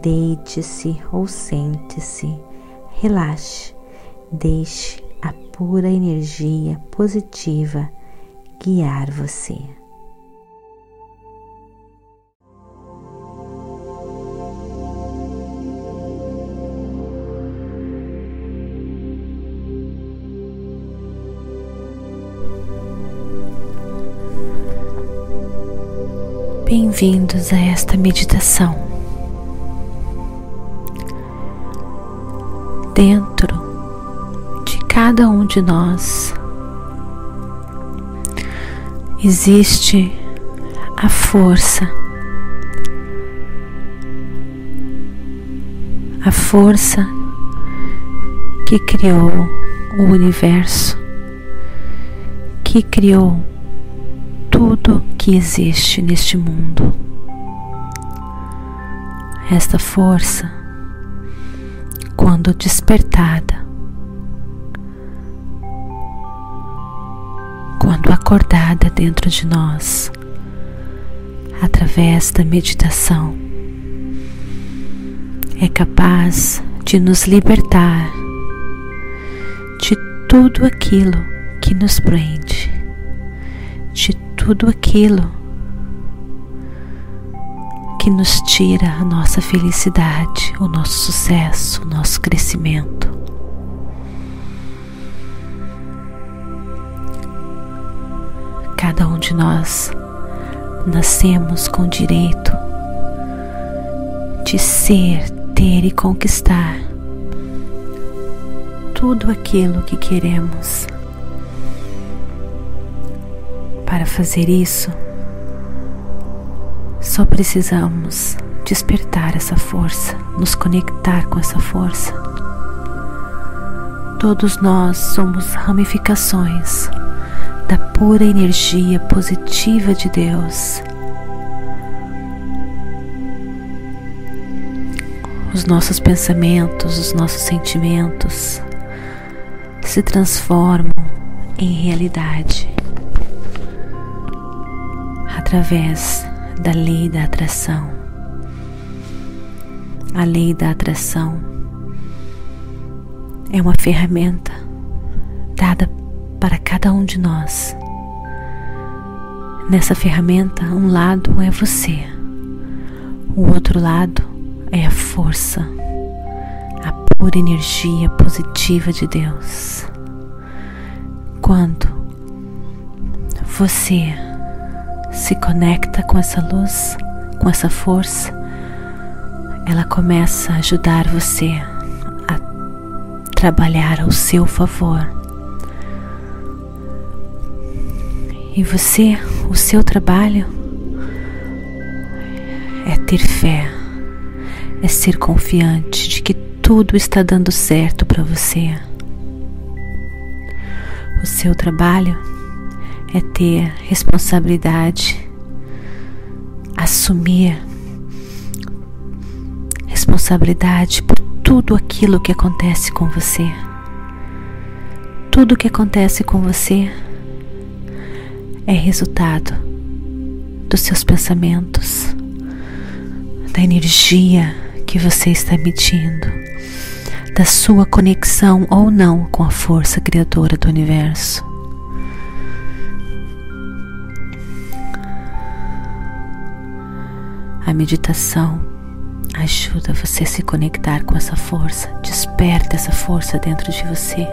deite-se ou sente-se, relaxe, deixe a pura energia positiva guiar você. Bem-vindos a esta meditação. De nós existe a força, a força que criou o universo, que criou tudo que existe neste mundo. Esta força, quando despertada, acordada dentro de nós, através da meditação, é capaz de nos libertar de tudo aquilo que nos prende, de tudo aquilo que nos tira a nossa felicidade, o nosso sucesso, o nosso crescimento. Nós nascemos com o direito de ser, ter e conquistar tudo aquilo que queremos. Para fazer isso, só precisamos despertar essa força, nos conectar com essa força. Todos nós somos ramificações da pura energia positiva de Deus. Os nossos pensamentos, os nossos sentimentos se transformam em realidade através da lei da atração. A lei da atração é uma ferramenta para cada um de nós. Nessa ferramenta, um lado é você, o outro lado é a força, a pura energia positiva de Deus. Quando você se conecta com essa luz, com essa força, ela começa a ajudar você a trabalhar ao seu favor. E você, o seu trabalho é ter fé, é ser confiante de que tudo está dando certo para você. O seu trabalho é ter responsabilidade, assumir responsabilidade por tudo aquilo que acontece com você. Tudo que acontece com você é resultado dos seus pensamentos, da energia que você está emitindo, da sua conexão ou não com a força criadora do universo. A meditação ajuda você a se conectar com essa força, desperta essa força dentro de você.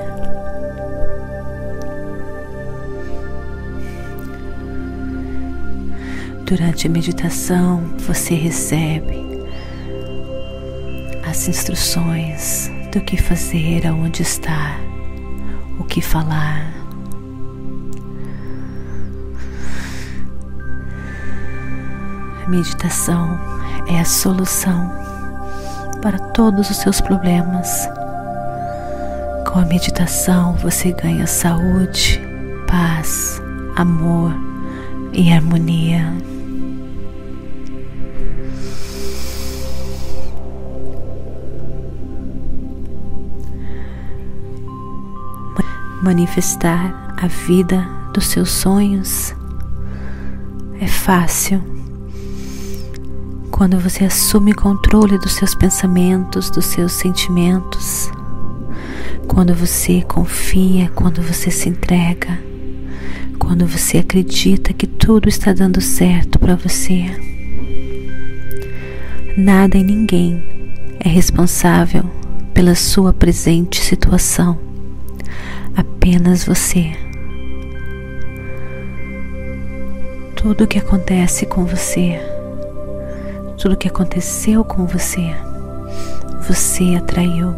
Durante a meditação, você recebe as instruções do que fazer, aonde estar, o que falar. meditação é a solução para todos os seus problemas. Com a meditação você ganha saúde, paz, amor e harmonia. Manifestar a vida dos seus sonhos. É fácil. Quando você assume controle dos seus pensamentos, dos seus sentimentos, quando você confia, quando você se entrega, quando você acredita que tudo está dando certo para você. Nada e ninguém é responsável pela sua presente situação, apenas você. Tudo o que acontece com você tudo que aconteceu com você, você atraiu.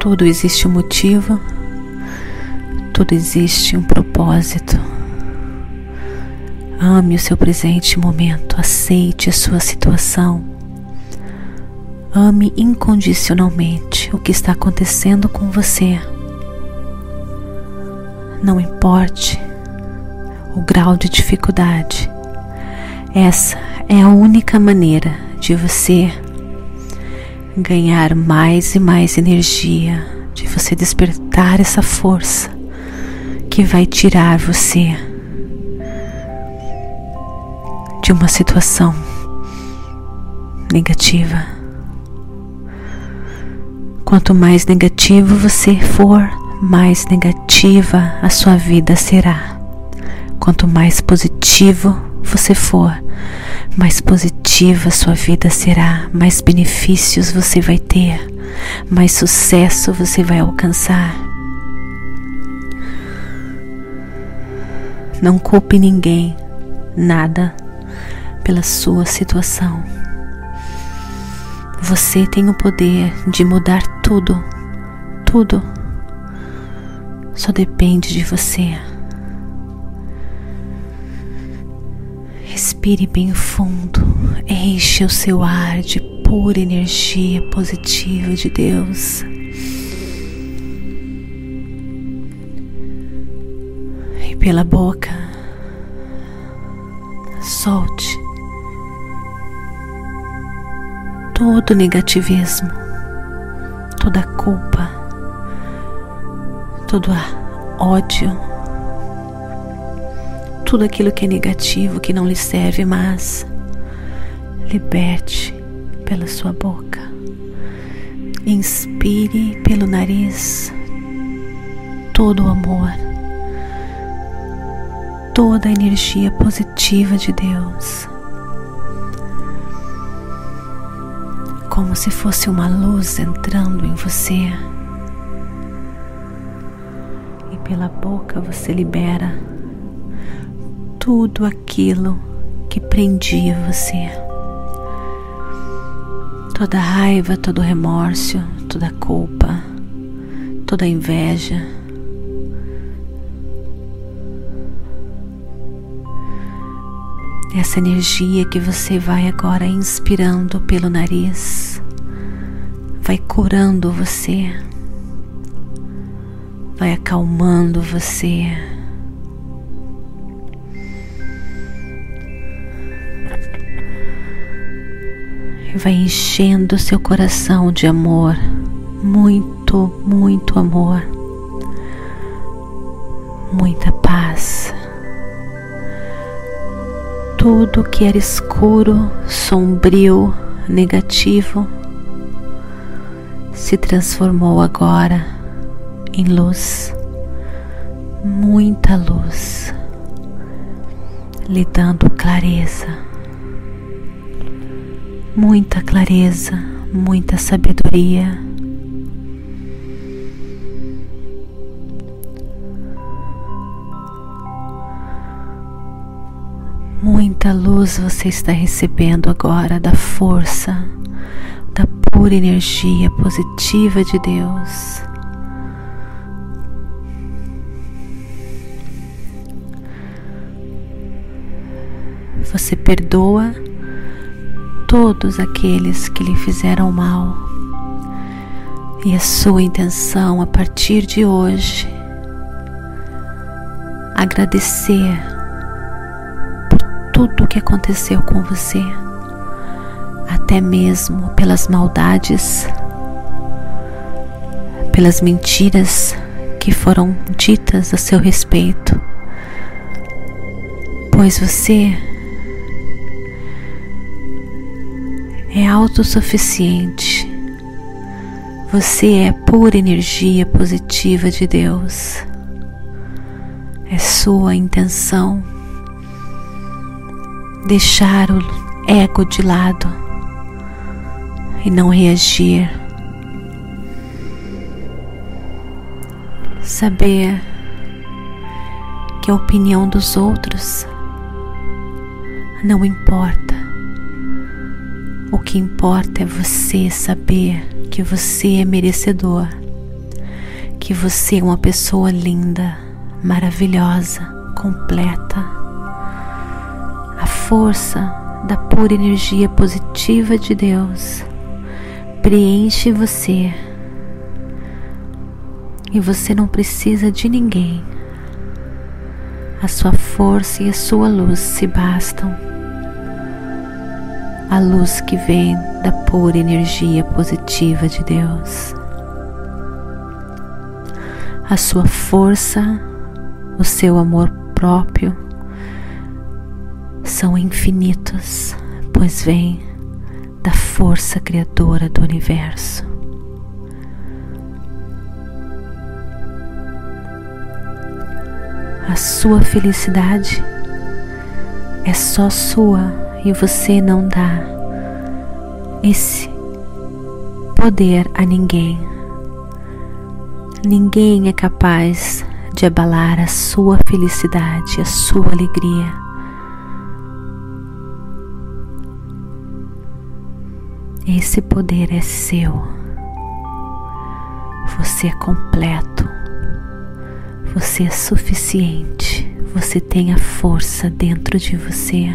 Tudo existe um motivo, tudo existe um propósito. Ame o seu presente momento, aceite a sua situação. Ame incondicionalmente o que está acontecendo com você. Não importe o grau de dificuldade, essa é a única maneira de você ganhar mais e mais energia, de você despertar essa força que vai tirar você de uma situação negativa. Quanto mais negativo você for, mais negativa a sua vida será. Quanto mais positivo você for, mais positiva sua vida será, mais benefícios você vai ter, mais sucesso você vai alcançar. Não culpe ninguém, nada, pela sua situação. Você tem o poder de mudar tudo, tudo. Só depende de você. Respire bem fundo, enche o seu ar de pura energia positiva de Deus. E pela boca, solte todo negativismo, toda culpa, todo ódio tudo aquilo que é negativo, que não lhe serve mais. Liberte pela sua boca. Inspire pelo nariz todo o amor, toda a energia positiva de Deus. Como se fosse uma luz entrando em você. E pela boca você libera tudo aquilo que prendia você. Toda raiva, todo remorso, toda culpa, toda inveja. Essa energia que você vai agora inspirando pelo nariz, vai curando você, vai acalmando você vai enchendo seu coração de amor, muito, muito amor, muita paz. Tudo que era escuro, sombrio, negativo, se transformou agora em luz, muita luz, lhe dando clareza muita clareza, muita sabedoria. Muita luz você está recebendo agora da força, da pura energia positiva de Deus. Você perdoa todos aqueles que lhe fizeram mal. E a sua intenção a partir de hoje agradecer tudo o que aconteceu com você, até mesmo pelas maldades, pelas mentiras que foram ditas a seu respeito, pois você é autossuficiente. Você é pura energia positiva de Deus. É sua intenção deixar o ego de lado e não reagir. Saber que a opinião dos outros não importa o que importa é você saber que você é merecedor, que você é uma pessoa linda, maravilhosa, completa. Força da pura energia positiva de Deus preenche você e você não precisa de ninguém. A sua força e a sua luz se bastam a luz que vem da pura energia positiva de Deus. A sua força, o seu amor próprio são infinitos, pois vem da força criadora do universo. A sua felicidade é só sua e você não dá esse poder a ninguém. Ninguém é capaz de abalar a sua felicidade, a sua alegria. Esse poder é seu. Você é completo. Você é suficiente. Você tem a força dentro de você.